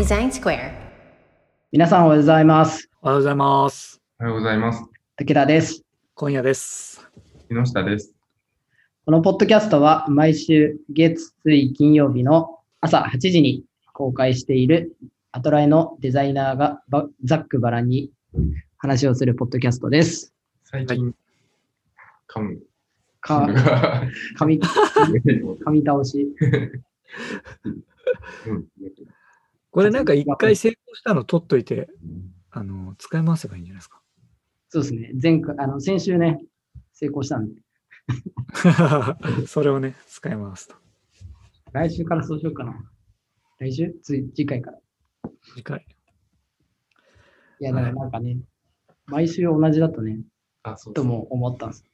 Design Square. 皆さんおはようございます。おはようございます。おはようございます。武田です。今夜です。木下です。このポッドキャストは毎週月、水、金曜日の朝8時に公開しているアトライのデザイナーがばざっくばらんに話をするポッドキャストです。最近、噛む。か、が噛み、噛み倒し。うんこれなんか一回成功したの取っといて、あの、使い回せばいいんじゃないですか？そうですね。前回、あの、先週ね、成功したんで、それをね、使い回すと。来週からそうしようかな。来週？つい次回から。い次回。や、だからなんかね、毎週同じだとね、あ、そうそう。とも思ったんです。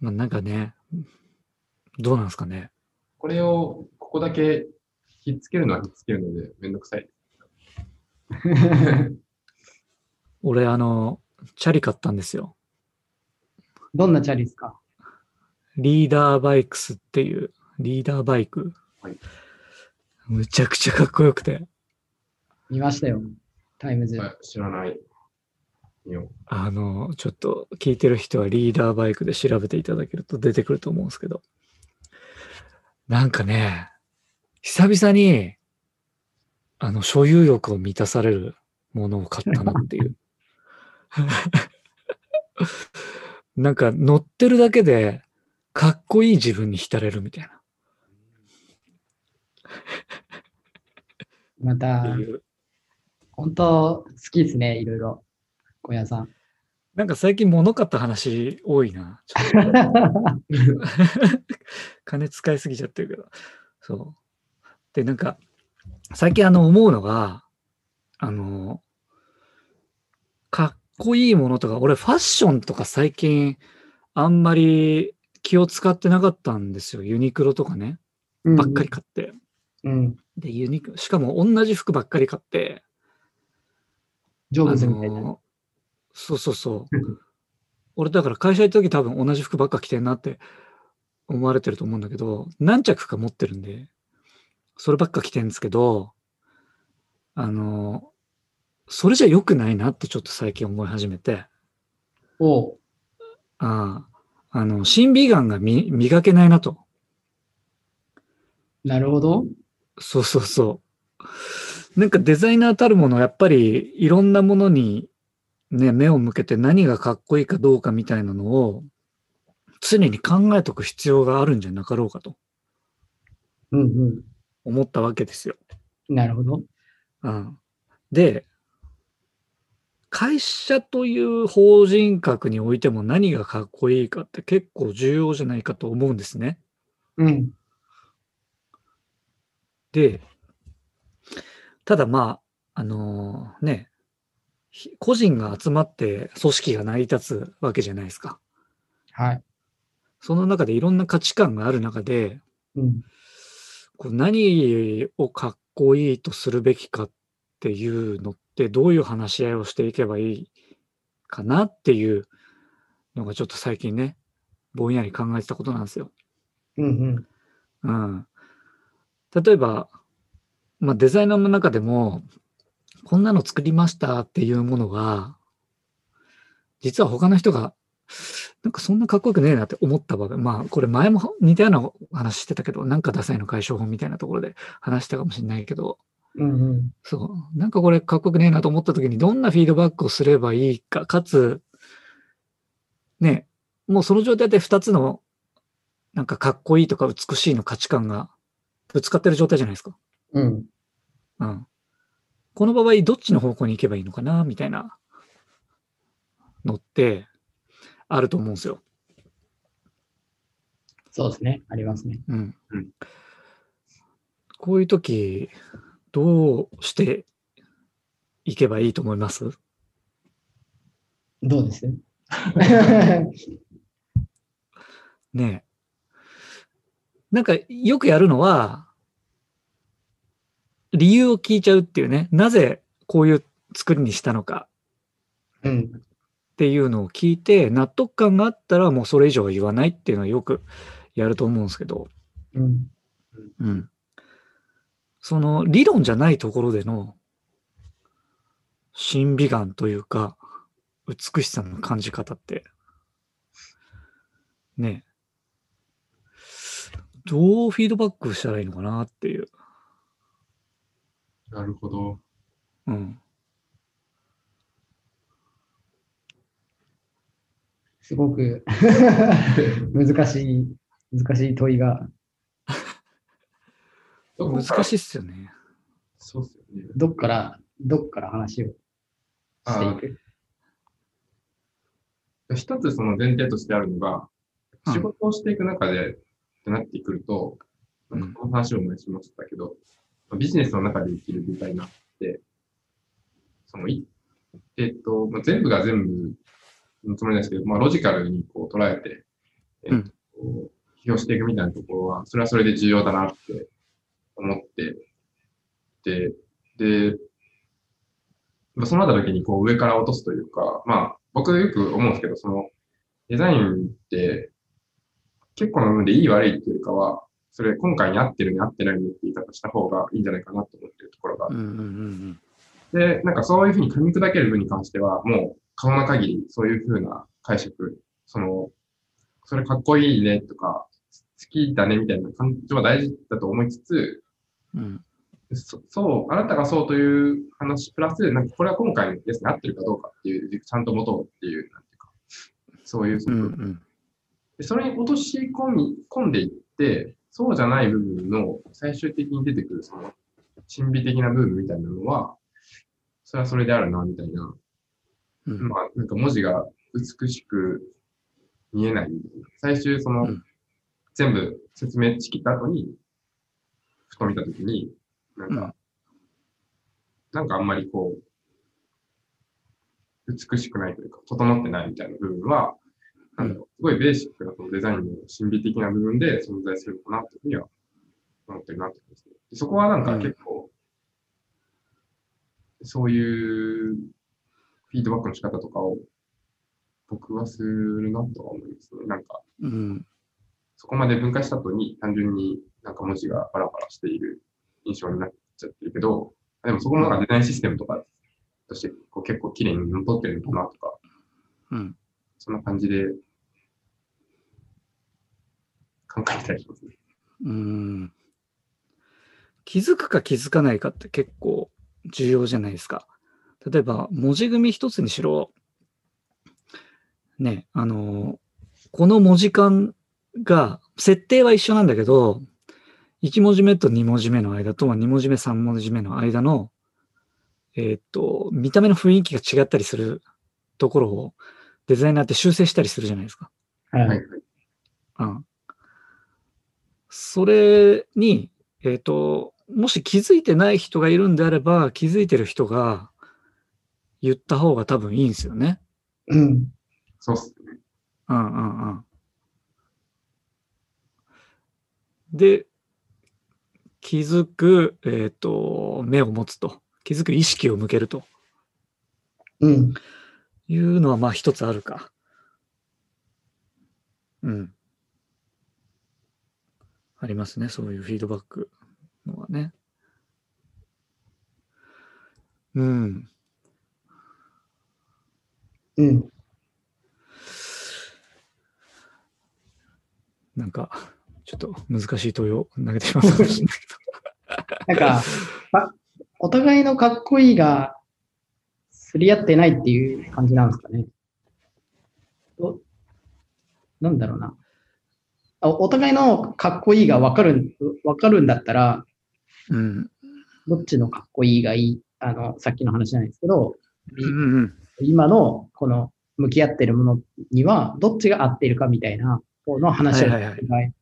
まあなんかね、どうなんですかね。これを、ここだけひっつけるのはひっつけるので、めんどくさい。俺、あの、チャリ買ったんですよ。どんなチャリですか？ Leader Bikes っていう、 Leader Bike。はいむちゃくちゃかっこよくて。見ましたよ。タイムズ。あ知らないよ。あの、ちょっと聞いてる人はリーダーバイクで調べていただけると出てくると思うんですけど。なんかね、久々に、あの、所有欲を満たされるものを買ったなっていう。なんか乗ってるだけで、かっこいい自分に浸れるみたいな。また本当好きですね、いろいろ。小屋さん。なんか最近物買った話多いな。金使いすぎちゃってるけど。そう。で、なんか、最近あの思うのが、あの、かっこいいものとか、俺ファッションとか最近あんまり気を使ってなかったんですよ。ユニクロとかね。ばっかり買って。うん。で、ユニクロ、しかも同じ服ばっかり買って、成あ仏みたいな。のそうそうそう。俺だから会社行った時多分同じ服ばっか着てんなって思われてると思うんだけど、何着か持ってるんで、そればっか着てるんですけど、あの、それじゃ良くないなってちょっと最近思い始めて、おうああ、あの、審美眼がみ磨けないなと。なるほど。そうそうそう。なんかデザイナーたるもの、やっぱりいろんなものにね、目を向けて何がかっこいいかどうかみたいなのを常に考えとく必要があるんじゃなかろうかとうん思ったわけですよ。うん。なるほど。うん、で、会社という法人格においても何がかっこいいかって結構重要じゃないかと思うんですね。うん。で、ただまあ、あのね、ひ個人が集まって組織が成り立つわけじゃないですか。はい。その中でいろんな価値観がある中で、うん。こう何をかっこいいとするべきかっていうのってどういう話し合いをしていけばいいかなっていうのがちょっと最近ね、ぼんやり考えてたことなんですよ。うんうん。うん。例えば、まあ、デザイナーの中でも、こんなの作りましたっていうものが、実は他の人が、なんかそんなかっこよくねえなって思った場合、まあ、これ前も似たような話してたけど、なんかダサいの解消法みたいなところで話したかもしれないけど、うんうん。そう、なんかこれかっこよくねえなと思った時にどんなフィードバックをすればいいか、かつ、ね、もうその状態で2つの、なんかかっこいいとか美しいの価値観がぶつかってる状態じゃないですか。うん。うん。この場合、どっちの方向に行けばいいのかな、みたいなのって、あると思うんですよ。そうですね。ありますね。うん。うんこういう時、どうしていけばいいと思います？どうです？ねえ。なんか、よくやるのは、理由を聞いちゃうっていうね。なぜこういう作りにしたのかうん。っていうのを聞いて、納得感があったらもうそれ以上は言わないっていうのはよくやると思うんですけど、うん。うん。その理論じゃないところでの審美眼というか、美しさの感じ方って、ねえ、どうフィードバックしたらいいのかなっていう。なるほど。うん。すごく 難しい、難しい問いが、難しいっすよね。そうっすよね。どっから、どっから話をしていく？一つその前提としてあるのが、うん仕事をしていく中でってなってくると、うんなんかこの話を前にしましたけど、ビジネスの中で生きるデザイナーって、そのい、えっ、と、まあ、全部が全部のつもりなんですけど、まあ、ロジカルにこう捉えて、えっ、と、批評していくみたいなところは、それはそれで重要だなって思って、で、で、まあそうなった時にこう上から落とすというか、まあ僕よく思うんですけど、そのデザインって結構な部分でいい悪いっていうかは、それ今回に合ってるに合ってないねって言い方した方がいいんじゃないかなと思ってるところがで、なんかそういうふうに噛み砕ける分に関しては、もう可能な限りそういうふうな解釈、その、それかっこいいねとか、好きだねみたいな感情は大事だと思いつつ、うん。そそう、あなたがそうという話プラス、なんかこれは今回のやつに合ってるかどうかっていう、ちゃんと持とうっていう、なんていうか、そういう、うんうんでそれに落とし込み込んでいって、そうじゃない部分の最終的に出てくるその神秘的な部分みたいなのは、それはそれであるな、みたいな。うん。まあ、なんか文字が美しく見えない。最終その、うん。全部説明しきった後に、ふと見たときに、なんか、うん。なんかあんまりこう、美しくないというか、整ってないみたいな部分は、なんだろう、すごいベーシックなそのデザインの神秘的な部分で存在するのかなというふうには思ってるなと思いますね。でそこはなんか結構、そういうフィードバックの仕方とかを僕はするなとは思いますね。なんか、うんそこまで分解した後に単純になんか文字がバラバラしている印象になっちゃってるけど、でもそこもなんかデザインシステムとかとしてこう結構綺麗に残ってるのかなとか、うんそんな感じで考えたりしますね。うん気づくか気づかないかって結構重要じゃないですか。例えば、文字組み一つにしろ、ね、あの、この文字間が、設定は一緒なんだけど、1文字目と2文字目の間と2文字目、3文字目の間の、えーっと、見た目の雰囲気が違ったりするところをデザイナーって修正したりするじゃないですか。はいはい。うん。それに、えっ、と、もし気づいてない人がいるんであれば、気づいてる人が言った方が多分いいんですよね。うん。そうっすね。うんうんうん。で、気づく、えっ、と、目を持つと。気づく意識を向けるとうん。いうのは、まあ一つあるか。うん。ありますね。そういうフィードバックのはね。うん。うん。なんか、ちょっと難しい問いを投げてしまったかもしれないなんか、あお互いのかっこいいが、すり合ってないっていう感じなんですかね。おなんだろうな。あお互いのかっこいいが分かる、分かるんだったら、けど。うん。どっちのかっこいいがいい、あの、さっきの話じゃないですけど、うんうん。今のこの向き合ってるものには、どっちが合っているかみたいな方の話をはいはいはいがい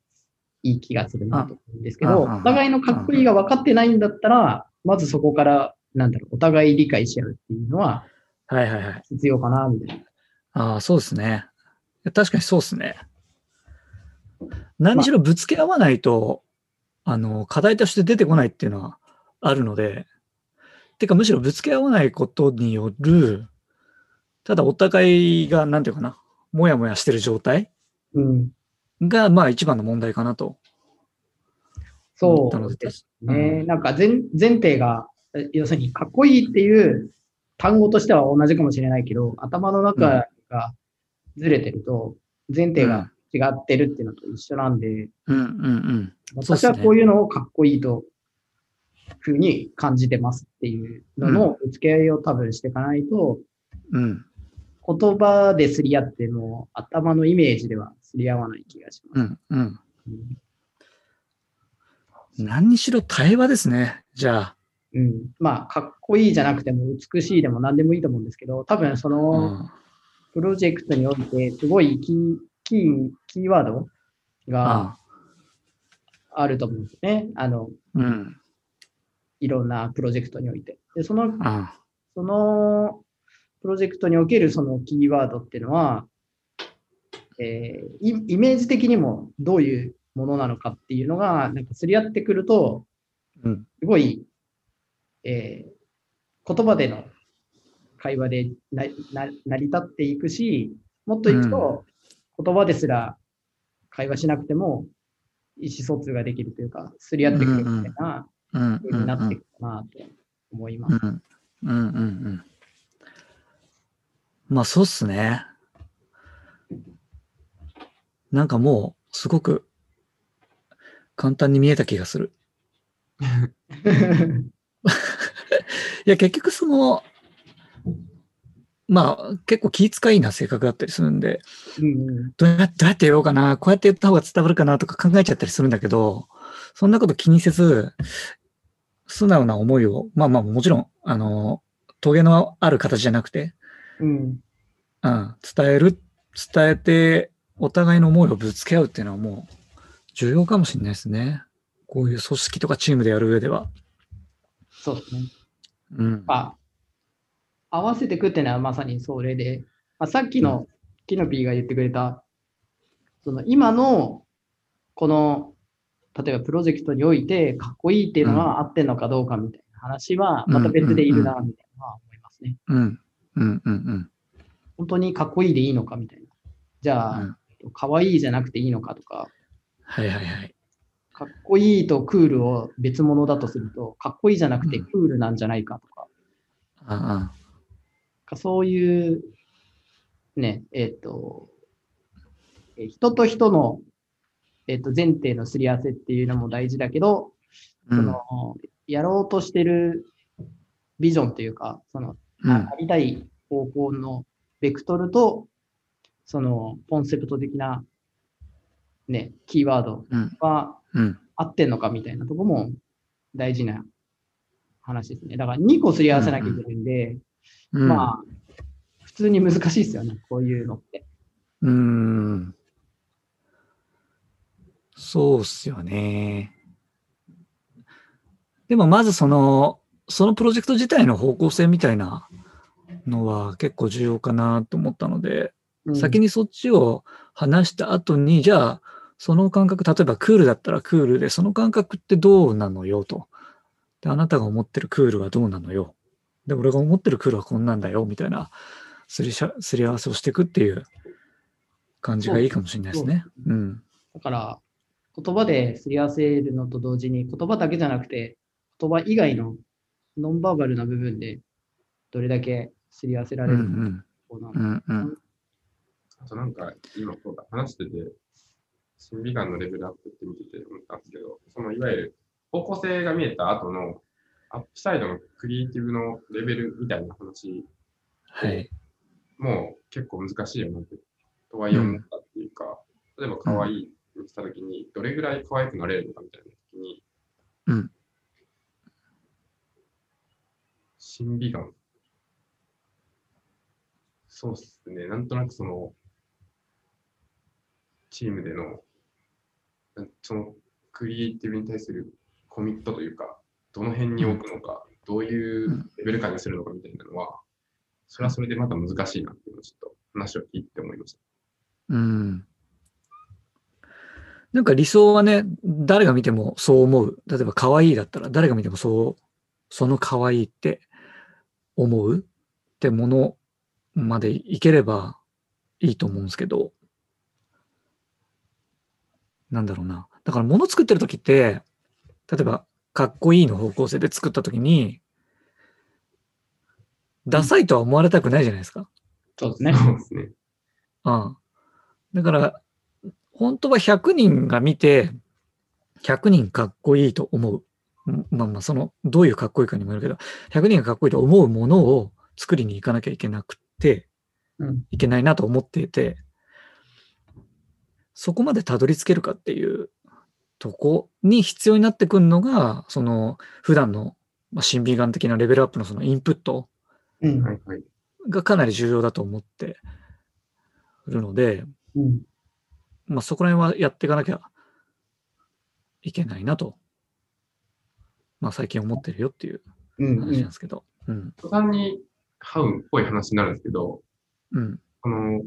い気がするなと思うんですけあど、ああお互いのかっこいいが分かってないんだったら、まずそこから、なんだろう、お互い理解し合うっていうのははいはいはい。必要かな、みたいな。ああ、そうですね。確かにそうですね。何しろぶつけ合わないと、あの、課題として出てこないっていうのはあるので、てかむしろぶつけ合わないことによる、ただお互いが、なんていうかな、もやもやしてる状態うん。が、まあ一番の問題かなと。そうですうね。んなんか前前提が、え要するにかっこいいっていう単語としては同じかもしれないけど、頭の中がずれてると、前提が違ってるっていうのと一緒なんで、うんうんうん。私はこういうのをかっこいいと、ふうに感じてますっていうのの付け合いを多分していかないと、うん。言葉ですり合っても頭のイメージではすり合わない気がします。うんうん。うん何にしろ対話ですね。じゃあ。うん、まあ、かっこいいじゃなくても美しいでも何でもいいと思うんですけど、多分その、うんプロジェクトにおいて、すごいキー、キー、キーワードがああると思うんですね。あの、うん。いろんなプロジェクトにおいて。で、その、あその、プロジェクトにおけるそのキーワードっていうのは、えーイイメージ的にもどういうものなのかっていうのが、なんかすり合ってくると、うん。すごい、えー言葉での会話で成り立っていくし、もっといくと、言葉ですら会話しなくても意思疎通ができるというか、すり合ってくるみたいなうん。風になっていくかなと思います。うん。うんうんうん。まあそうっすね。なんかもう、すごく簡単に見えた気がする。いや、結局その、まあ結構気遣いな性格だったりするんで、うんうんどうやどうやって言おうかな、こうやって言った方が伝わるかなとか考えちゃったりするんだけど、そんなこと気にせず、素直な思いを、まあまあもちろん、あの、トゲのある形じゃなくて、うんうん、伝える、伝えて、お互いの思いをぶつけ合うっていうのはもう重要かもしれないですね。こういう組織とかチームでやる上では。そうですね。うん。あ合わせていくっていうのはまさにそれで、まあ、さっきのキノピーが言ってくれた、その今のこの、例えばプロジェクトにおいてかっこいいっていうのが合ってんのかどうかみたいな話は、また別でいるな、みたいなのは思いますね。うん。うん。うん。うん。本当にかっこいいでいいのかみたいな。じゃうんあ、かわいいじゃなくていいのかとか、はいはいはい。かっこいいとクールを別物だとすると、かっこいいじゃなくてクールなんじゃないかとか、あかそういう、ね、えっ、と、え人と人の、えっ、と、前提のすり合わせっていうのも大事だけど、あ。うん。その、やろうとしてるビジョンというか、その、うんありたい方向のベクトルと、その、コンセプト的な、ね、キーワードうん。はうん。合ってんのかみたいなとこも大事な話ですね。だから2個すり合わせなきゃいけないんで、うん。まあ、普通に難しいですよね、こういうのって。うーん。そうっすよね。でもまずその、そのプロジェクト自体の方向性みたいなのは結構重要かなと思ったので、うん先にそっちを話した後に、じゃあ、その感覚、例えばクールだったらクールで、その感覚ってどうなのよと。で、あなたが思ってるクールはどうなのよ。で、俺が思ってるクールはこんなんだよ、みたいなすりしゃすり合わせをしていくっていう感じがいいかもしれないですね。うん。だから、言葉ですり合わせるのと同時に、言葉だけじゃなくて、言葉以外のノンバーバルな部分で、どれだけすり合わせらうんうれるかな。うんうん。あとなんか、今そうだ、話してて、審美眼のレベルアップって見てて思ったんですけど、そのいわゆる方向性が見えた後のアップサイドのクリエイティブのレベルみたいな話はい。も結構難しいよなって、とはいえ思ったっていうか、例えば可愛いにしたときに、どれぐらい可愛くなれるのかみたいなときに、うん。審美眼。そうっすね、なんとなくその、チームでの、そのクリエイティブに対するコミットというか、どの辺に置くのか、どういうレベル感にするのかみたいなのは、それはそれでまた難しいなっていうのをちょっと話を聞いて思いました。うん。なんか理想はね、誰が見てもそう思う。例えば可愛いだったら誰が見てもそう、その可愛いって思うってものまでいければいいと思うんですけど、なんだろうな。だから物作ってる時って、例えば、かっこいいの方向性で作ったときに、ダサいとは思われたくないじゃないですか。そうですね。そうですね。うん。だから、本当は100人が見て、100人かっこいいと思う。うんまあまあ、その、どういうかっこいいかにもよるけど、100人がかっこいいと思うものを作りに行かなきゃいけなくて、うん。いけないなと思っていて、そこまでたどり着けるかっていうとこに必要になってくるのが、その、普段の、まあ、審美眼的なレベルアップのそのインプット。がかなり重要だと思ってるので、うん。まあ、そこら辺はやっていかなきゃいけないなと、まあ、最近思ってるよっていううん。話なんですけど。うん。途端にハウっぽい話になるんですけど、うん。あの、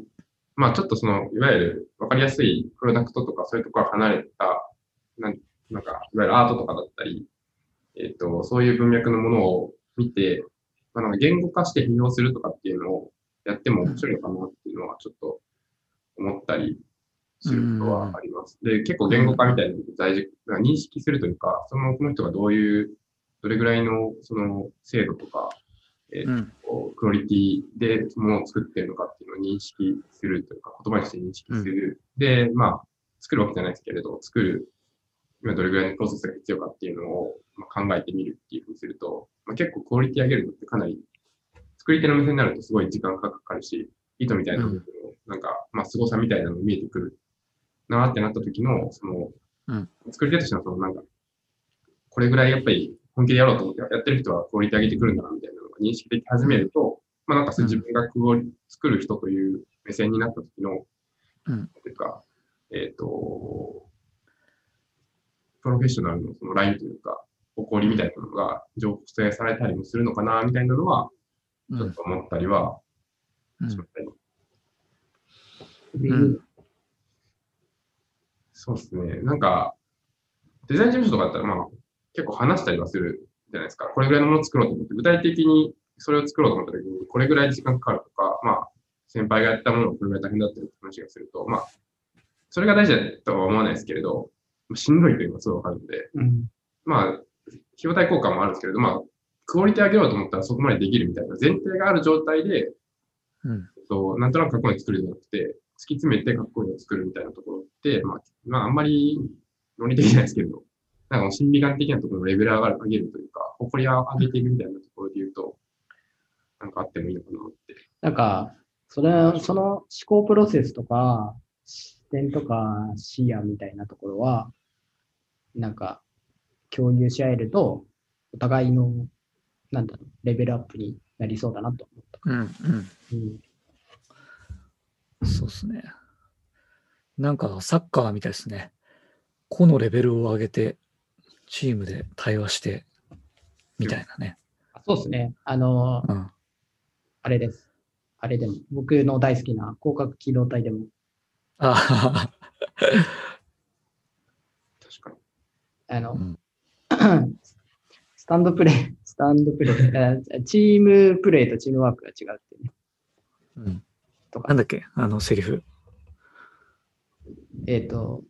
まあちょっとその、いわゆる分かりやすいプロダクトとかそういうところから離れた、なんなんか、いわゆるアートとかだったり、えっ、と、そういう文脈のものを見て、まあ、なんか言語化して批評するとかっていうのをやっても面白いのかなっていうのはちょっと思ったりすることはあります。で、結構言語化みたいなの大事、認識するというか、その、この人がどういう、どれぐらいのその精度とか、えーうん。クオリティでものを作ってるのかっていうのを認識するというか、言葉にして認識する。で、まあ、作るわけじゃないですけれど、作る、今どれぐらいのプロセスが必要かっていうのを、まあ、考えてみるっていうふうにすると、まあ、結構クオリティ上げるのってかなり、作り手の目線になるとすごい時間がかかるし、意図みたいな部分の、なんか、まあ、凄さみたいなのが見えてくるなってなった時の、その、うん。作り手としてのその、なんか、これぐらいやっぱり本気でやろうと思ってやってる人はクオリティ上げてくるんだなみたいなのが認識でき始めると、まあなんかそう自分がクオリ作る人という目線になった時の、うん。というか、えっ、と、プロフェッショナルのそのラインというか、誇りみたいなのが醸成されたりもするのかなみたいなのは、うん。ちょっと思ったりはうん。しましたね。でうんそうですね。なんか、デザイン事務所とかだったら、まあ、結構話したりはするじゃないですか。これぐらいのものを作ろうと思って、具体的にそれを作ろうと思った時に、これぐらい時間かかるとか、まあ、先輩がやったものをこれぐらい大変だったりって話がすると、まあ、それが大事だとは思わないですけれど、しんどいというのはすごいわかるので、うん。まあ、費用対効果もあるんですけれど、まあ、クオリティ上げようと思ったらそこまでできるみたいな前提がある状態で、うん。と、なんとなくかっこいいの作るんじゃなくて、突き詰めてかっこいいのを作るみたいなところって、まあ、まあ、あんまり論理的じゃないですけれど、なんか心理学的なところのレベル上がる上げるというか、誇りを上げていくみたいなところで言うと、なんかあってもいいのかなって。なんか、それ、その思考プロセスとか、視点とか視野みたいなところは、なんか、共有し合えると、お互いの、なんだろう、レベルアップになりそうだなと思った。うん。うん。うん。そうですね。なんかサッカーみたいですね。個のレベルを上げて、チームで対話して、みたいなね。あそうですね。あの、うん。あれです。あれでも、僕の大好きな広角機動隊でも、あ確かに。あの、うん スタンドプレイ、スタンドプレイ、あチームプレイとチームワークが違うってね。うん。とかなんだっけあのセリフ。えっ、と、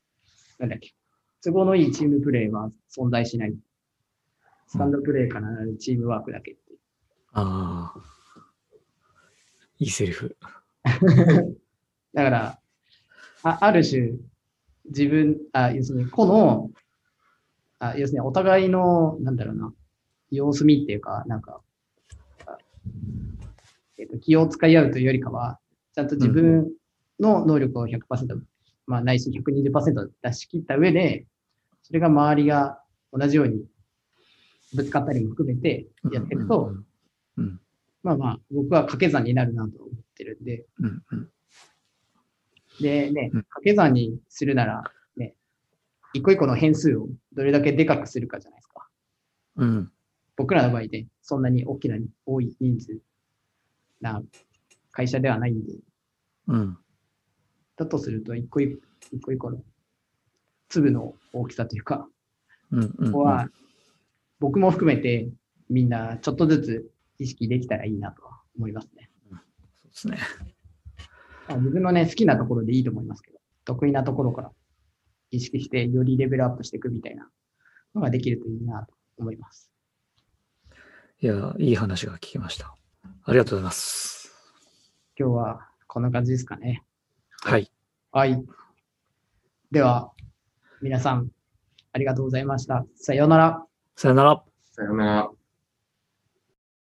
なんだっけ。都合のいいチームプレイは存在しない。スタンドプレイからなるチームワークだけっていう。ああ。いいセリフ。だから、あある種、自分、あ、要するに、個の、あ要するに、お互いの、なんだろうな、様子見っていうか、なんか、あえっと気を使い合うというよりかは、ちゃんと自分の能力を100%、まあ、ないし120%出し切った上で、それが周りが同じようにぶつかったりも含めてやっていくと、まあまあ、僕は掛け算になるなと思ってるんで、うんうん。でね、うん。掛け算にするなら、ね、一個一個の変数をどれだけでかくするかじゃないですか。うん。僕らの場合で、そんなに大きな、多い人数な会社ではないんで、うんだとすると、一個一個一個一個の粒の大きさというか、うんうんここは僕も含めてみんなちょっとずつ意識できたらいいなとは思いますね。そうですね。まあ自分のね、好きなところでいいと思いますけど、得意なところから意識してよりレベルアップしていくみたいなのができるといいなと思います。いや、いい話が聞きました。ありがとうございます。今日はこんな感じですかね。はい。はい。では、皆さん、ありがとうございました。さようなら。さよなら。さようなら。